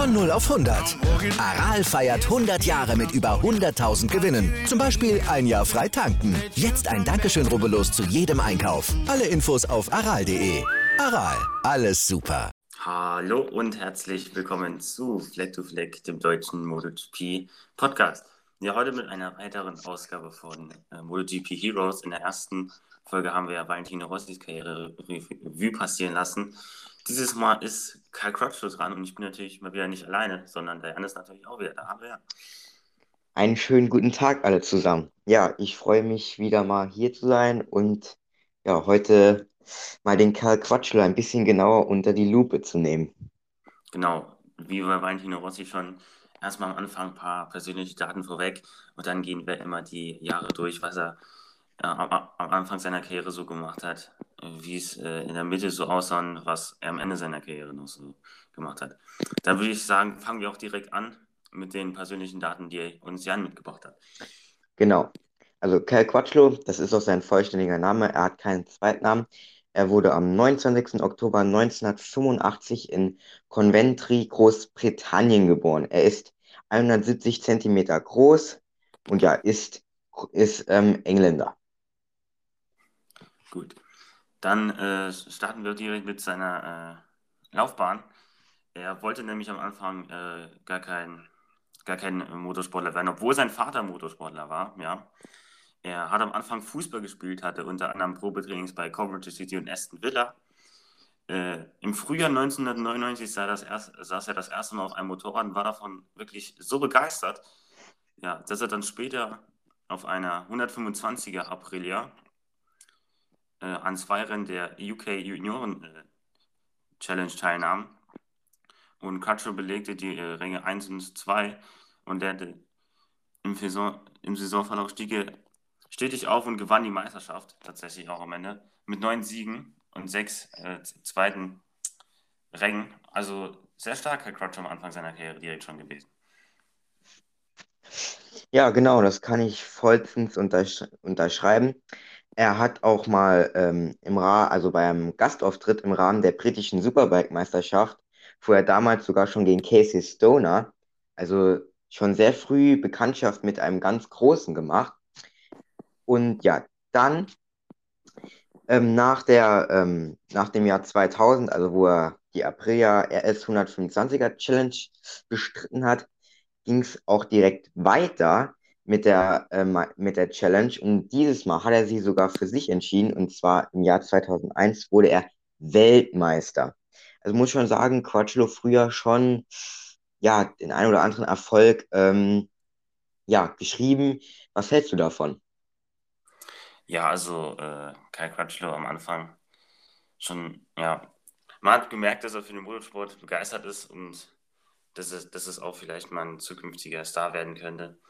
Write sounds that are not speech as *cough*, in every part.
Von 0 auf 100. Aral feiert 100 Jahre mit über 100.000 Gewinnen. Zum Beispiel ein Jahr frei tanken. Jetzt ein Dankeschön, rubbellos zu jedem Einkauf. Alle Infos auf aral.de. Aral, alles super. Hallo und herzlich willkommen zu Fleck to Fleck, dem deutschen MotoGP Podcast. Ja, heute mit einer weiteren Ausgabe von äh, MotoGP Heroes. In der ersten Folge haben wir ja Valentino Rossis Karriere Revue passieren lassen. Dieses Mal ist Karl Crutchlow dran und ich bin natürlich mal wieder nicht alleine, sondern der Jan ist natürlich auch wieder da. Aber ja. Einen schönen guten Tag alle zusammen. Ja, ich freue mich wieder mal hier zu sein und ja, heute mal den Karl Quatschler ein bisschen genauer unter die Lupe zu nehmen. Genau, wie bei Valentino Rossi schon erstmal am Anfang ein paar persönliche Daten vorweg und dann gehen wir immer die Jahre durch, was er äh, am, Anfang seiner Karriere so gemacht hat, wie es äh, in der Mitte so aussah und was er am Ende seiner Karriere noch so gemacht hat. Dann würde ich sagen, fangen wir auch direkt an mit den persönlichen Daten, die uns Jan mitgebracht hat. Genau. Also Cal Quatschlo, das ist auch sein vollständiger Name, er hat keinen Zweitnamen. Er wurde am 29. Oktober 1985 in Coventry, Großbritannien geboren. Er ist 170 Zentimeter groß und ja, ist, ist ähm, Engländer. Gut. Dann äh, starten wir direkt mit seiner äh, Laufbahn. Er wollte nämlich am Anfang äh, gar kein, gar kein Motorsportler werden, obwohl sein Vater Motorsportler war, ja. Er hat am Anfang Fußball gespielt, hatte unter anderem Probetrainings bei Coventry City und Aston Villa. Äh, Im Frühjahr 1999 sah erst, saß er das erste Mal auf einem Motorrad und war davon wirklich so begeistert, ja, dass er dann später auf einer 125er Aprilia äh, an zwei Rennen der UK Junioren äh, Challenge teilnahm. Und Cutcher belegte die äh, Ränge 1 und 2 und der im, Saison, im Saisonverlauf stieg er stetig auf und gewann die Meisterschaft, tatsächlich auch am Ende, mit neun Siegen und sechs äh, zweiten Rängen. Also sehr stark Herr Crutch am Anfang seiner Karriere direkt schon gewesen. Ja, genau, das kann ich vollstens untersch unterschreiben. Er hat auch mal ähm, im Ra also beim Gastauftritt im Rahmen der britischen Superbike-Meisterschaft, fuhr er damals sogar schon gegen Casey Stoner, also schon sehr früh Bekanntschaft mit einem ganz Großen gemacht. Und ja, dann ähm, nach, der, ähm, nach dem Jahr 2000, also wo er die Aprilia RS 125er Challenge bestritten hat, ging es auch direkt weiter mit der, äh, mit der Challenge. Und dieses Mal hat er sie sogar für sich entschieden. Und zwar im Jahr 2001 wurde er Weltmeister. Also muss ich schon sagen, Quattro früher schon ja, den einen oder anderen Erfolg ähm, ja, geschrieben. Was hältst du davon? Ja, also äh, Kai Quatschlo am Anfang schon, ja, man hat gemerkt, dass er für den Motorsport begeistert ist und dass es, dass es auch vielleicht mal ein zukünftiger Star werden könnte.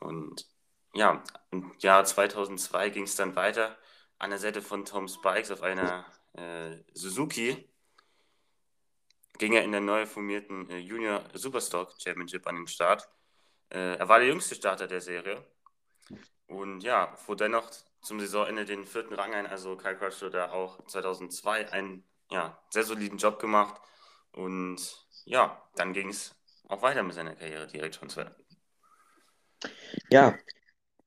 Und ja, im Jahr 2002 ging es dann weiter an der Seite von Tom Spikes auf einer äh, Suzuki. Ging er in der neu formierten äh, Junior Superstock Championship an den Start. Äh, er war der jüngste Starter der Serie. Und ja, fuhr dennoch zum Saisonende den vierten Rang ein. Also Kyle Crutchlow da auch 2002 einen ja, sehr soliden Job gemacht. Und ja, dann ging es auch weiter mit seiner Karriere direkt schon ja,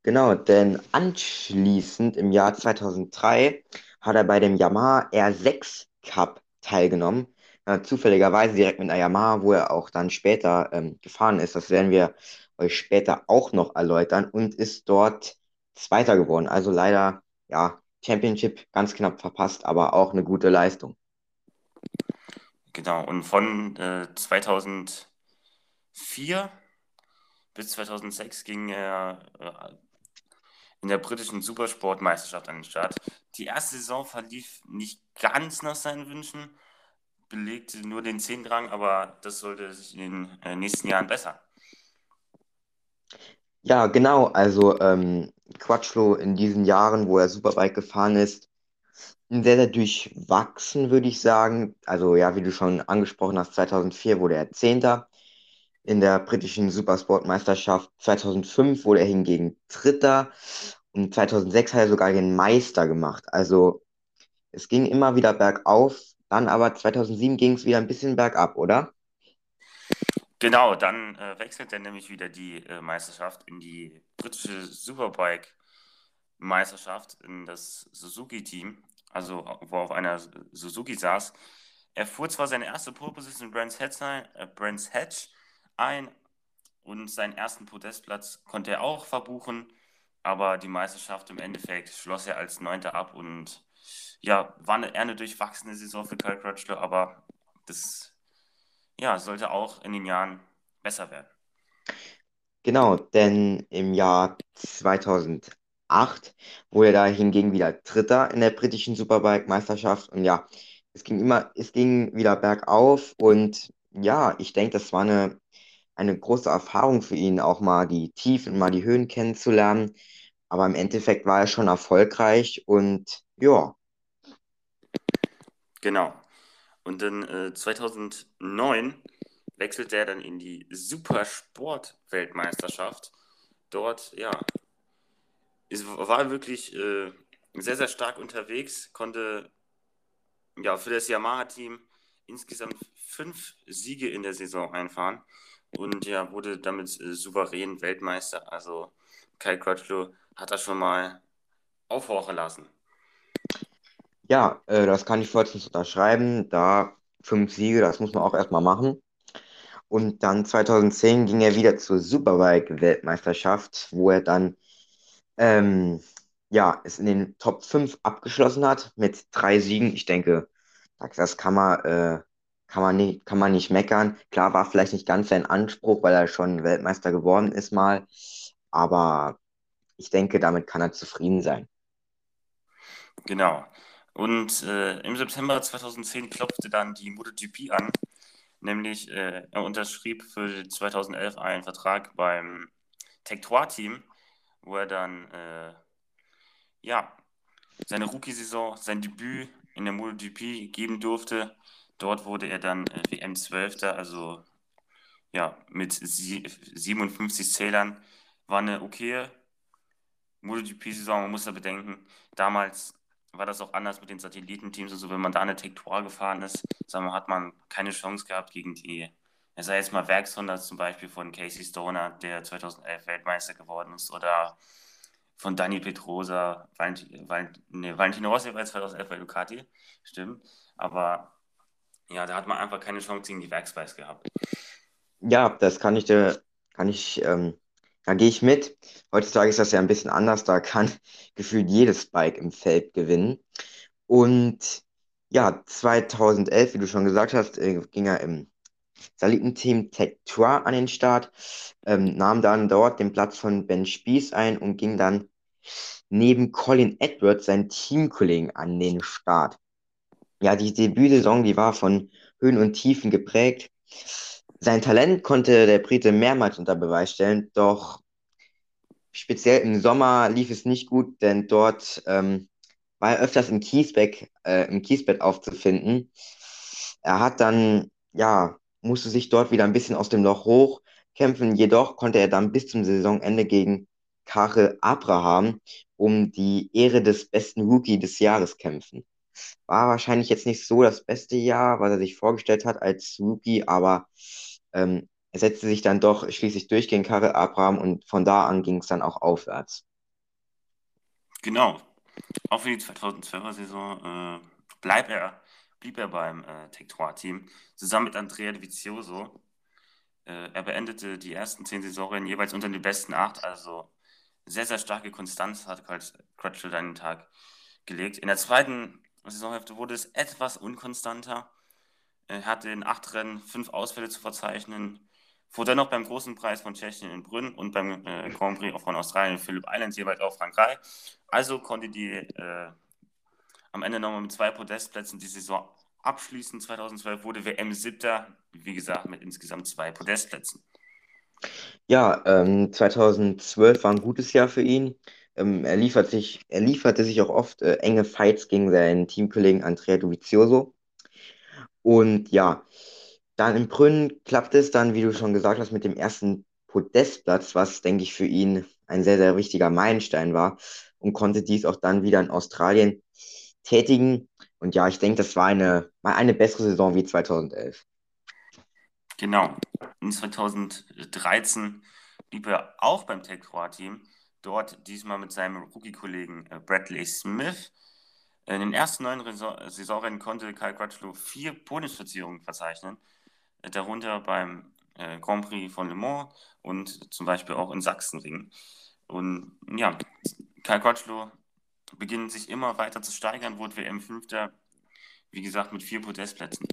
genau, denn anschließend im Jahr 2003 hat er bei dem Yamaha R6 Cup teilgenommen. Äh, zufälligerweise direkt mit einer Yamaha, wo er auch dann später ähm, gefahren ist. Das werden wir euch später auch noch erläutern und ist dort Zweiter geworden. Also leider, ja, Championship ganz knapp verpasst, aber auch eine gute Leistung. Genau, und von äh, 2004 bis 2006 ging er äh, in der britischen Supersportmeisterschaft an den Start. Die erste Saison verlief nicht ganz nach seinen Wünschen, belegte nur den Zehntrang, aber das sollte sich in den äh, nächsten Jahren bessern. Ja, genau. Also ähm, Quattro in diesen Jahren, wo er Superbike gefahren ist, sehr, sehr durchwachsen, würde ich sagen. Also ja, wie du schon angesprochen hast, 2004 wurde er Zehnter in der britischen Supersportmeisterschaft. 2005 wurde er hingegen Dritter und 2006 hat er sogar den Meister gemacht. Also es ging immer wieder bergauf, dann aber 2007 ging es wieder ein bisschen bergab, oder? Genau, dann äh, wechselt er nämlich wieder die äh, Meisterschaft in die britische Superbike-Meisterschaft in das Suzuki-Team, also wo er auf einer Suzuki saß. Er fuhr zwar seine erste Pole Position in Brands Hatch, äh, Brands Hatch ein und seinen ersten Podestplatz konnte er auch verbuchen, aber die Meisterschaft im Endeffekt schloss er als Neunter ab und ja, war eine, eher eine durchwachsene Saison für Kyle Crutchlow, aber das ja, sollte auch in den Jahren besser werden. Genau, denn im Jahr 2008 wurde er da hingegen wieder Dritter in der britischen Superbike-Meisterschaft und ja, es ging immer, es ging wieder bergauf und ja, ich denke, das war eine, eine große Erfahrung für ihn, auch mal die Tiefen, mal die Höhen kennenzulernen. Aber im Endeffekt war er schon erfolgreich und ja. Genau. Und dann äh, 2009 wechselte er dann in die Supersport-Weltmeisterschaft. Dort, ja, es war wirklich äh, sehr, sehr stark unterwegs, konnte ja für das Yamaha-Team insgesamt fünf Siege in der Saison einfahren und ja, wurde damit äh, souverän Weltmeister. Also Kai Crutchlow hat das schon mal aufhorchen lassen. Ja, äh, das kann ich vollstens unterschreiben. Da fünf Siege, das muss man auch erstmal machen. Und dann 2010 ging er wieder zur Superbike-Weltmeisterschaft, wo er dann ähm, ja, es in den Top 5 abgeschlossen hat mit drei Siegen. Ich denke, das kann man, äh, kann man, nicht, kann man nicht meckern. Klar war vielleicht nicht ganz sein Anspruch, weil er schon Weltmeister geworden ist mal. Aber ich denke, damit kann er zufrieden sein. Genau. Und äh, im September 2010 klopfte dann die MotoGP an, nämlich äh, er unterschrieb für 2011 einen Vertrag beim Tech 3 Team, wo er dann äh, ja, seine Rookie-Saison, sein Debüt in der MotoGP geben durfte. Dort wurde er dann äh, WM-12. Also ja, mit sie 57 Zählern. War eine okay MotoGP-Saison. Man muss da bedenken, damals war das auch anders mit den Satellitenteams. Also wenn man da eine Tektor gefahren ist, sagen wir, hat man keine Chance gehabt gegen die, er sei jetzt mal Werkshonda zum Beispiel von Casey Stoner, der 2011 Weltmeister geworden ist, oder von Dani Petrosa, Valent, Valent, nee, Valentino Rossi war 2011 bei Ducati, stimmt. Aber ja, da hat man einfach keine Chance gegen die Werksbikes gehabt. Ja, das kann ich dir, kann ich, ähm, da gehe ich mit. Heutzutage ist das ja ein bisschen anders, da kann *laughs* gefühlt jedes Bike im Feld gewinnen. Und ja, 2011, wie du schon gesagt hast, äh, ging er im Satellitenteam Tech Tour an den Start, ähm, nahm dann dort den Platz von Ben Spies ein und ging dann neben Colin Edwards, seinen Teamkollegen, an den Start. Ja, die Debütsaison, die war von Höhen und Tiefen geprägt. Sein Talent konnte der Brite mehrmals unter Beweis stellen, doch speziell im Sommer lief es nicht gut, denn dort ähm, war er öfters im Kiesbeck, äh, im Kiesbett aufzufinden. Er hat dann, ja, musste sich dort wieder ein bisschen aus dem Loch hochkämpfen, jedoch konnte er dann bis zum Saisonende gegen Karel Abraham um die Ehre des besten Rookie des Jahres kämpfen. War wahrscheinlich jetzt nicht so das beste Jahr, was er sich vorgestellt hat als Rookie, aber ähm, er setzte sich dann doch schließlich durch gegen Karel Abraham und von da an ging es dann auch aufwärts. Genau. Auch für die 2012er Saison äh, bleib er, blieb er beim äh, Tech 3 Team zusammen mit Andrea Vizioso. Äh, er beendete die ersten zehn Saisonen jeweils unter den besten acht, also sehr, sehr starke Konstanz hat Crutchfield an den Tag gelegt. In der zweiten Saisonhälfte wurde es etwas unkonstanter. Er hatte in acht Rennen fünf Ausfälle zu verzeichnen, fuhr dennoch beim großen Preis von Tschechien in Brünn und beim äh, Grand Prix von Australien in Phillip Islands jeweils auf 3. Also konnte die äh, am Ende nochmal mit zwei Podestplätzen die Saison abschließen. 2012 wurde WM siebter, wie gesagt, mit insgesamt zwei Podestplätzen. Ja, ähm, 2012 war ein gutes Jahr für ihn. Ähm, er, liefert sich, er lieferte sich auch oft äh, enge Fights gegen seinen Teamkollegen Andrea Dovizioso. Und ja, dann im Brünn klappt es dann, wie du schon gesagt hast, mit dem ersten Podestplatz, was, denke ich, für ihn ein sehr, sehr wichtiger Meilenstein war und konnte dies auch dann wieder in Australien tätigen. Und ja, ich denke, das war eine, war eine bessere Saison wie 2011. Genau. In 2013 blieb er auch beim Tech 3 Team, dort diesmal mit seinem Rookie-Kollegen äh, Bradley Smith. In den ersten neun Saisonrennen konnte Kyle Crutchlow vier Podiumsplatzierungen verzeichnen, äh, darunter beim äh, Grand Prix von Le Mans und zum Beispiel auch in Sachsenring. Und ja, Kyle Crutchlow beginnt sich immer weiter zu steigern, wurde WM-Fünfter, wie gesagt, mit vier Podestplätzen.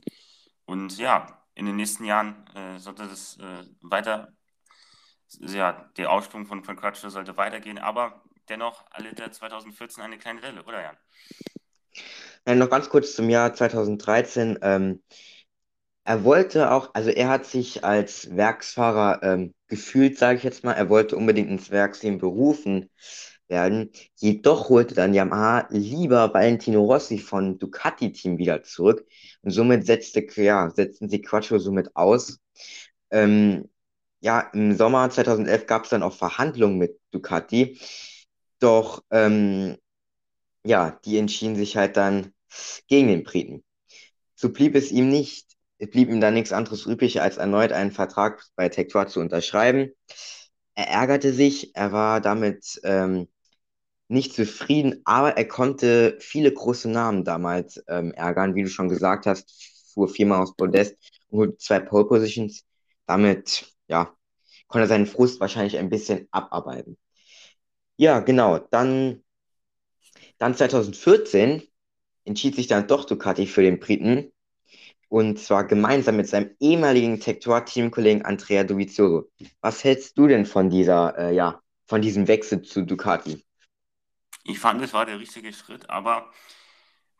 Und ja, in den nächsten Jahren äh, sollte das äh, weiter, ja, der Aufschwung von, von Crutchlow sollte weitergehen, aber dennoch erlitt er 2014 eine kleine Delle, oder Jan? Ja, noch ganz kurz zum Jahr 2013. Ähm, er wollte auch, also er hat sich als Werksfahrer ähm, gefühlt, sage ich jetzt mal, er wollte unbedingt ins Werksteam berufen werden. Jedoch holte dann Yamaha lieber Valentino Rossi von Ducati-Team wieder zurück und somit setzte, ja, setzten sie Quattro somit aus. Ähm, ja, im Sommer 2011 gab es dann auch Verhandlungen mit Ducati, doch ähm, ja, die entschieden sich halt dann gegen den Briten. So blieb es ihm nicht, es blieb ihm dann nichts anderes übrig, als erneut einen Vertrag bei Tector zu unterschreiben. Er ärgerte sich, er war damit ähm, nicht zufrieden, aber er konnte viele große Namen damals ähm, ärgern, wie du schon gesagt hast, fuhr viermal aus Podest und holte zwei Pole Positions. Damit, ja, konnte seinen Frust wahrscheinlich ein bisschen abarbeiten. Ja, genau. Dann, dann 2014 entschied sich dann doch Ducati für den Briten. Und zwar gemeinsam mit seinem ehemaligen Tector-Teamkollegen Andrea Dovizioso. Was hältst du denn von dieser, äh, ja, von diesem Wechsel zu Ducati? Ich fand, es war der richtige Schritt, aber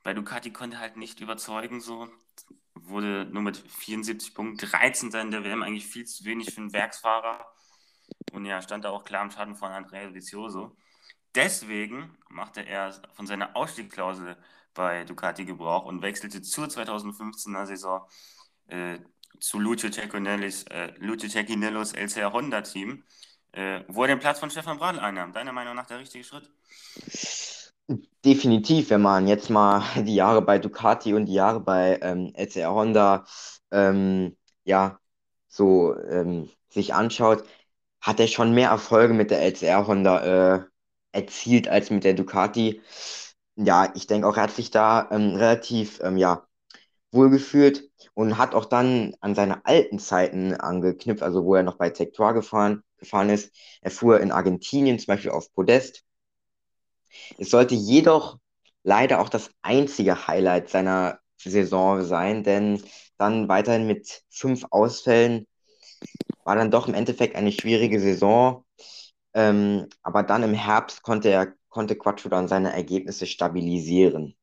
bei Ducati konnte halt nicht überzeugen, so wurde nur mit 74 Punkten 13 in der WM eigentlich viel zu wenig für einen Werksfahrer. Und ja, stand da auch klar im Schatten von Andrea Vizioso. Deswegen machte er von seiner Ausstiegsklausel bei Ducati Gebrauch und wechselte zur 2015er Saison äh, zu Lucio Cecchinellis, äh, Lucio Cecchinellos LCR Honda Team, äh, wo er den Platz von Stefan Bradl einnahm. Deiner Meinung nach der richtige Schritt? Definitiv, wenn man jetzt mal *laughs* die Jahre bei Ducati und die Jahre bei ähm, LCR Honda ähm, ja, so ähm, sich anschaut, hat er schon mehr Erfolge mit der LCR Honda äh, erzielt als mit der Ducati. Ja, ich denke auch, er hat sich da ähm, relativ ähm, ja, wohlgefühlt und hat auch dann an seine alten Zeiten angeknüpft, also wo er noch bei Tector gefahren, gefahren ist. Er fuhr in Argentinien zum Beispiel auf Podest es sollte jedoch leider auch das einzige Highlight seiner Saison sein, denn dann weiterhin mit fünf Ausfällen war dann doch im Endeffekt eine schwierige Saison. Ähm, aber dann im Herbst konnte er konnte Quattro dann seine Ergebnisse stabilisieren.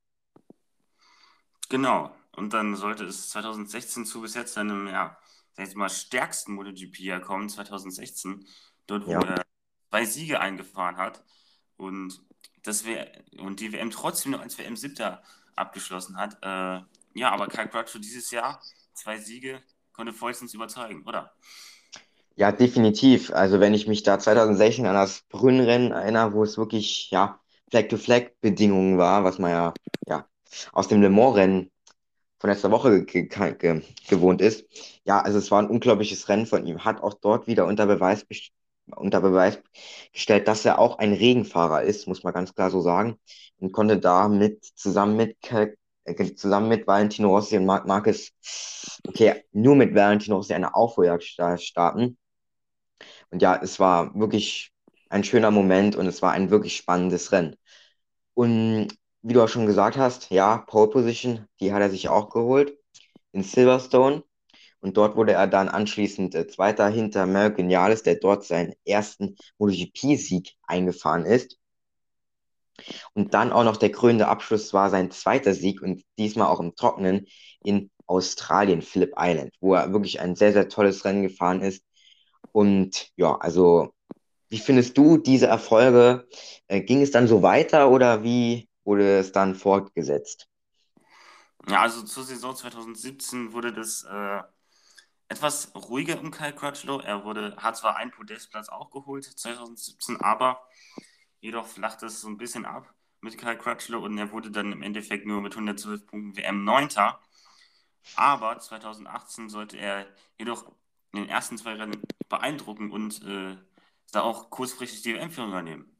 Genau. Und dann sollte es 2016 zu bis jetzt seinem ja, jetzt mal stärksten MotoGP kommen, 2016, dort wo ja. er zwei Siege eingefahren hat. Und dass wir und die WM trotzdem noch als WM siebter abgeschlossen hat. Äh, ja, aber Kyle Crutchlow dieses Jahr zwei Siege konnte vollstens überzeugen, oder? Ja, definitiv. Also wenn ich mich da 2016 an das Brünnrennen erinnere, wo es wirklich ja Flag-to-Flag-Bedingungen war, was man ja, ja aus dem Le Mans-Rennen von letzter Woche ge ge gewohnt ist. Ja, also es war ein unglaubliches Rennen von ihm. Hat auch dort wieder unter Beweis unter Beweis gestellt, dass er auch ein Regenfahrer ist, muss man ganz klar so sagen, und konnte damit zusammen mit äh, zusammen mit Valentino Rossi und Marc Marquez, okay, nur mit Valentino Rossi eine Aufholjagd starten. Und ja, es war wirklich ein schöner Moment und es war ein wirklich spannendes Rennen. Und wie du auch schon gesagt hast, ja, Pole Position, die hat er sich auch geholt in Silverstone. Und dort wurde er dann anschließend äh, Zweiter hinter Merck Genialis, der dort seinen ersten MotoGP-Sieg eingefahren ist. Und dann auch noch der krönende Abschluss war sein zweiter Sieg und diesmal auch im Trockenen in Australien, Phillip Island, wo er wirklich ein sehr, sehr tolles Rennen gefahren ist. Und ja, also, wie findest du diese Erfolge? Äh, ging es dann so weiter oder wie wurde es dann fortgesetzt? Ja, also zur Saison 2017 wurde das äh, etwas ruhiger um Kyle Crutchlow. Er wurde, hat zwar einen Podestplatz auch geholt 2017, aber jedoch flachte es so ein bisschen ab mit Kyle Crutchlow und er wurde dann im Endeffekt nur mit 112 Punkten WM 9. Aber 2018 sollte er jedoch in den ersten zwei Rennen beeindrucken und äh, da auch kurzfristig die WM-Führung übernehmen.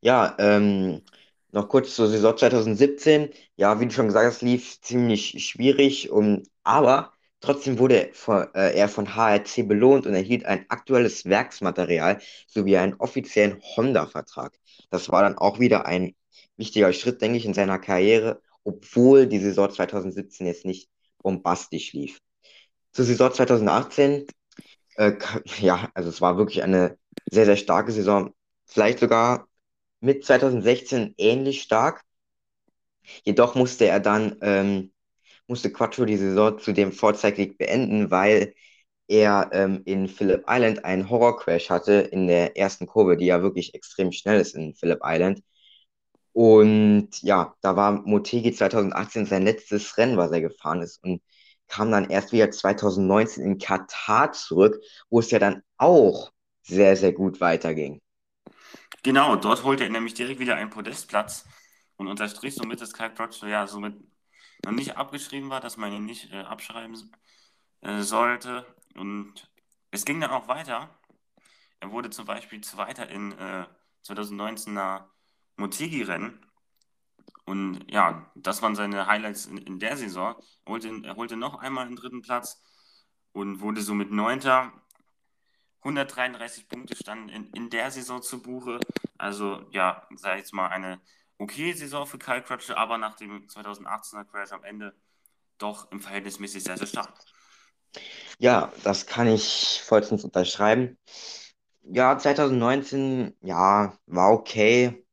Ja, ähm, noch kurz zur Saison 2017. Ja, wie du schon gesagt hast, lief ziemlich schwierig, um, aber trotzdem wurde äh, er von HRC belohnt und erhielt ein aktuelles Werksmaterial sowie einen offiziellen Honda-Vertrag. Das war dann auch wieder ein wichtiger Schritt, denke ich, in seiner Karriere, obwohl die Saison 2017 jetzt nicht bombastisch lief. Zur Saison 2018, äh, ja, also es war wirklich eine sehr, sehr starke Saison. Vielleicht sogar mit 2016 ähnlich stark. Jedoch musste er dann, ähm, musste Quattro die Saison zudem vorzeitig beenden, weil er ähm, in Phillip Island einen Horrorcrash hatte in der ersten Kurve, die ja wirklich extrem schnell ist in Phillip Island. Und ja, da war Motegi 2018 sein letztes Rennen, was er gefahren ist und kam dann erst wieder 2019 in Katar zurück, wo es ja dann auch sehr, sehr gut weiterging. Genau, dort holte er nämlich direkt wieder einen Podestplatz und unterstrich somit, dass Kyle Crutchlow ja somit noch nicht abgeschrieben war, dass man ihn nicht äh, abschreiben äh, sollte. Und es ging dann auch weiter. Er wurde zum Beispiel Zweiter in äh, 2019er Motegi-Rennen. Und ja, das waren seine Highlights in, in der Saison. Er holte, er holte noch einmal den dritten Platz und wurde somit Neunter. 133 Punkte standen in, in der Saison zu Buche. Also ja, sag ich jetzt mal eine okay Saison für Kyle Crutchlow, aber nach dem 2018er Crash am Ende doch im Verhältnismäßig sehr, sehr stark. Ja, das kann ich vollstens unterschreiben. Ja, 2019, ja, war okay.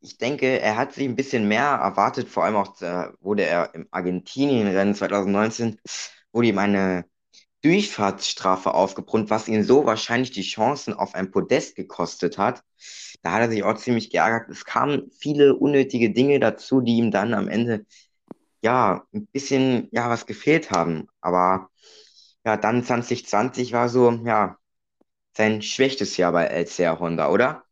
Ich denke, er hat sich ein bisschen mehr erwartet, vor allem auch äh, wurde er im Argentinien-Rennen 2019, wurde ihm eine Durchfahrtsstrafe aufgebrummt, was ihn so wahrscheinlich die Chancen auf ein Podest gekostet hat. Da hat er sich auch ziemlich geärgert. Es kamen viele unnötige Dinge dazu, die ihm dann am Ende ja ein bisschen ja was gefehlt haben. Aber ja, dann 2020 war so ja sein schwächstes Jahr bei LCR Honda, oder?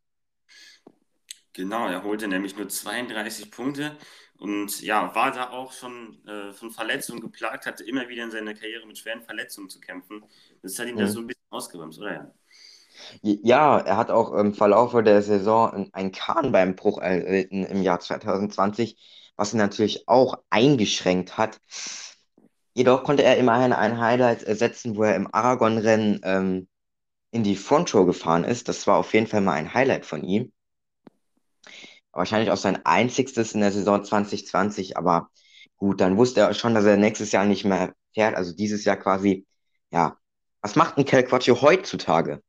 Genau, er holte nämlich nur 32 Punkte und ja, war da auch schon äh, von Verletzungen geplagt, hatte immer wieder in seiner Karriere mit schweren Verletzungen zu kämpfen. Das hat ihn mhm. da so ein bisschen ausgebremst, oder ja? Ja, er hat auch im Verlauf der Saison einen Kahn beim Bruch erlitten im Jahr 2020, was ihn natürlich auch eingeschränkt hat. Jedoch konnte er immerhin ein Highlight ersetzen, wo er im Aragon-Rennen ähm, in die Frontrow gefahren ist. Das war auf jeden Fall mal ein Highlight von ihm wahrscheinlich auch sein einzigstes in der Saison 2020, aber gut, dann wusste er schon, dass er nächstes Jahr nicht mehr fährt, also dieses Jahr quasi, ja. Was macht ein Cal Crutchlow heutzutage?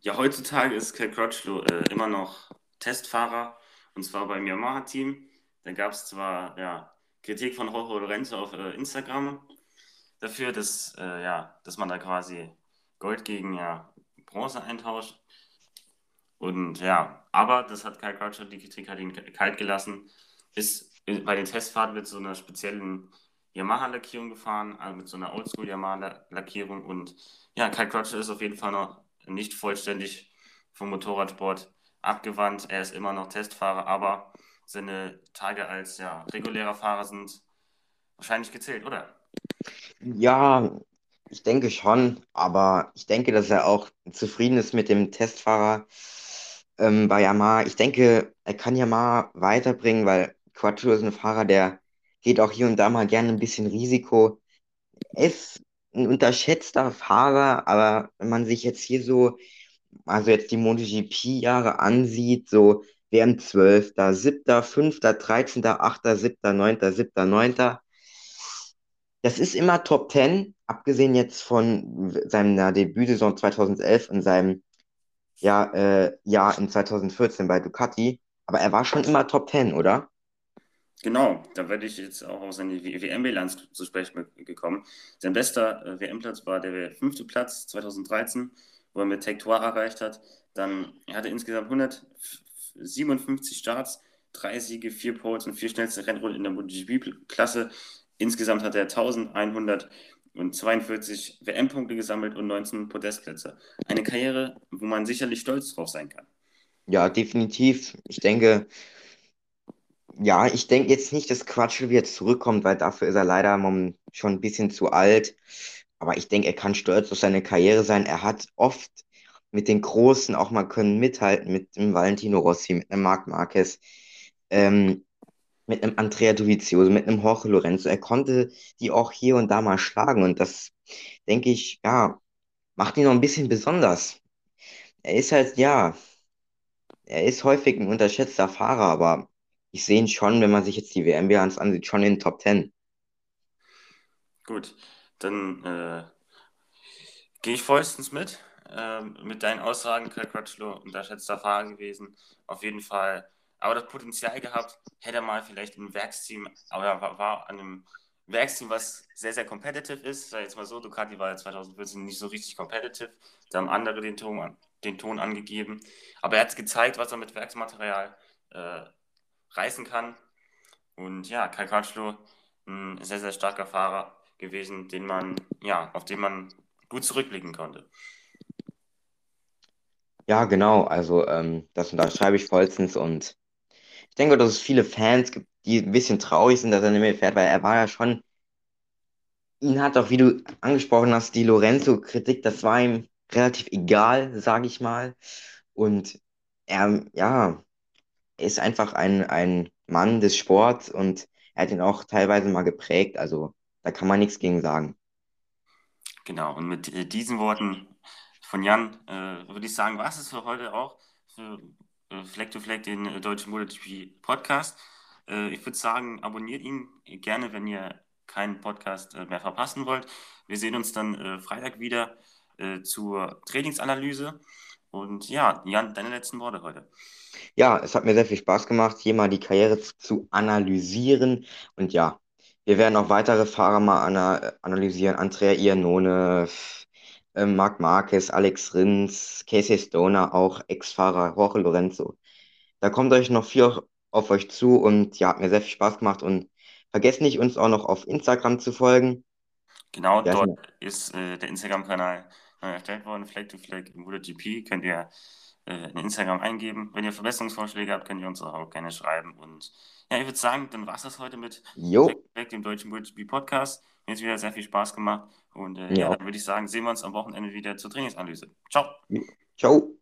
Ja, heutzutage ist Cal Crutchlow äh, immer noch Testfahrer und zwar beim Yamaha-Team. Da gab es zwar ja, Kritik von Jorge Lorenzo auf äh, Instagram dafür, dass, äh, ja, dass man da quasi Gold gegen ja, Bronze eintauscht. Und ja, aber das hat Kyle Croucher, die Kritik hat ihn kalt gelassen. Ist bei den Testfahrten mit so einer speziellen Yamaha-Lackierung gefahren, also mit so einer Oldschool Yamaha-Lackierung. Und ja, Kyle Croucher ist auf jeden Fall noch nicht vollständig vom Motorradsport abgewandt. Er ist immer noch Testfahrer, aber seine Tage als ja, regulärer Fahrer sind wahrscheinlich gezählt, oder? Ja, ich denke schon, aber ich denke, dass er auch zufrieden ist mit dem Testfahrer ähm, bei Yamaha. Ich denke, er kann Yamaha weiterbringen, weil Quattro ist ein Fahrer, der geht auch hier und da mal gerne ein bisschen Risiko. Er ist ein unterschätzter Fahrer, aber wenn man sich jetzt hier so, also jetzt die MotoGP-Jahre ansieht, so WM 12., 7., 5., 13., 8., 7., 9., 7., 9., das ist immer Top 10, abgesehen jetzt von seiner Debütsaison 2011 und seinem ja, äh, Jahr in 2014 bei Ducati, aber er war schon immer Top 10, oder? Genau, da werde ich jetzt auch auf seine WM-Bilanz zu sprechen gekommen. Sein bester äh, WM-Platz war der fünfte Platz 2013, wo er mit Trois erreicht hat. Dann er hatte insgesamt 157 Starts, drei Siege, vier Poles und vier schnellste Rennrunden in der MotoGP-Klasse. Insgesamt hat er 1100 und 42 WM-Punkte gesammelt und 19 Podestplätze. Eine Karriere, wo man sicherlich stolz drauf sein kann. Ja, definitiv. Ich denke, Ja, ich denke jetzt nicht, dass Quatschel wieder zurückkommt, weil dafür ist er leider schon ein bisschen zu alt. Aber ich denke, er kann stolz auf seine Karriere sein. Er hat oft mit den Großen auch mal können mithalten, mit dem Valentino Rossi, mit einem Marc Marquez, ähm, mit einem Andrea Dovizioso, mit einem Jorge Lorenzo. Er konnte die auch hier und da mal schlagen. Und das, denke ich, ja, macht ihn noch ein bisschen besonders. Er ist halt, ja, er ist häufig ein unterschätzter Fahrer, aber ich sehe ihn schon, wenn man sich jetzt die WM-Bilanz ansieht, schon in den Top 10. Gut, dann äh, gehe ich vollstens mit. Äh, mit deinen Aussagen, Kai Crutchlow, unterschätzter Fahrer gewesen. Auf jeden Fall. Aber das Potenzial gehabt, hätte er mal vielleicht im Werksteam, aber war, war an einem Werksteam, was sehr, sehr competitive ist. Sag jetzt mal so, Ducati war ja 2014 nicht so richtig competitive. Da haben andere den Ton, den Ton angegeben. Aber er hat gezeigt, was er mit Werksmaterial äh, reißen kann. Und ja, Kai Crutchlow, ein sehr, sehr starker Fahrer gewesen, den man, ja, auf den man gut zurückblicken konnte. Ja, genau. Also ähm, das unterschreibe ich vollstens und ich denke, dass es viele Fans gibt, die ein bisschen traurig sind, dass er nicht mehr fährt, weil er war ja schon, ihn hat auch, wie du angesprochen hast, die Lorenzo-Kritik, das war ihm relativ egal, sage ich mal. Und er, ja, er ist einfach ein, ein Mann des Sports und er hat ihn auch teilweise mal geprägt. Also da kann man nichts gegen sagen. Genau, und mit äh, diesen Worten von Jan äh, würde ich sagen, was es für heute auch für Fleck to Fleck, den äh, deutschen MotoGP Podcast. Äh, ich würde sagen, abonniert ihn gerne, wenn ihr keinen Podcast äh, mehr verpassen wollt. Wir sehen uns dann äh, Freitag wieder zur Trainingsanalyse. Und ja, Jan, deine letzten Worte heute. Ja, es hat mir sehr viel Spaß gemacht, hier mal die Karriere zu, analysieren. Und ja, wir werden auch weitere Fahrer mal ana analysieren. Andrea Iannone, äh, Marc Marquez, Alex Rins, Casey Stoner, auch Ex-Fahrer Jorge Lorenzo. Da kommt euch noch viel auf euch zu und ja, hat mir sehr viel Spaß gemacht und vergesst nicht, uns auch noch auf Instagram zu folgen. Genau, ja, dort ist äh, der Instagram-Kanal erstellt worden, Flag to Flag MotoGP. Könnt ihr äh, in Instagram eingeben. Wenn ihr Verbesserungsvorschläge habt, könnt ihr uns auch gerne schreiben. Und ja, ich würde sagen, dann war es das heute mit jo. dem deutschen MotoGP Podcast. Mir hat wieder sehr viel Spaß gemacht. Und äh, ja. ja, dann würde ich sagen, sehen wir uns am Wochenende wieder zur Trainingsanalyse. Ciao. Ciao.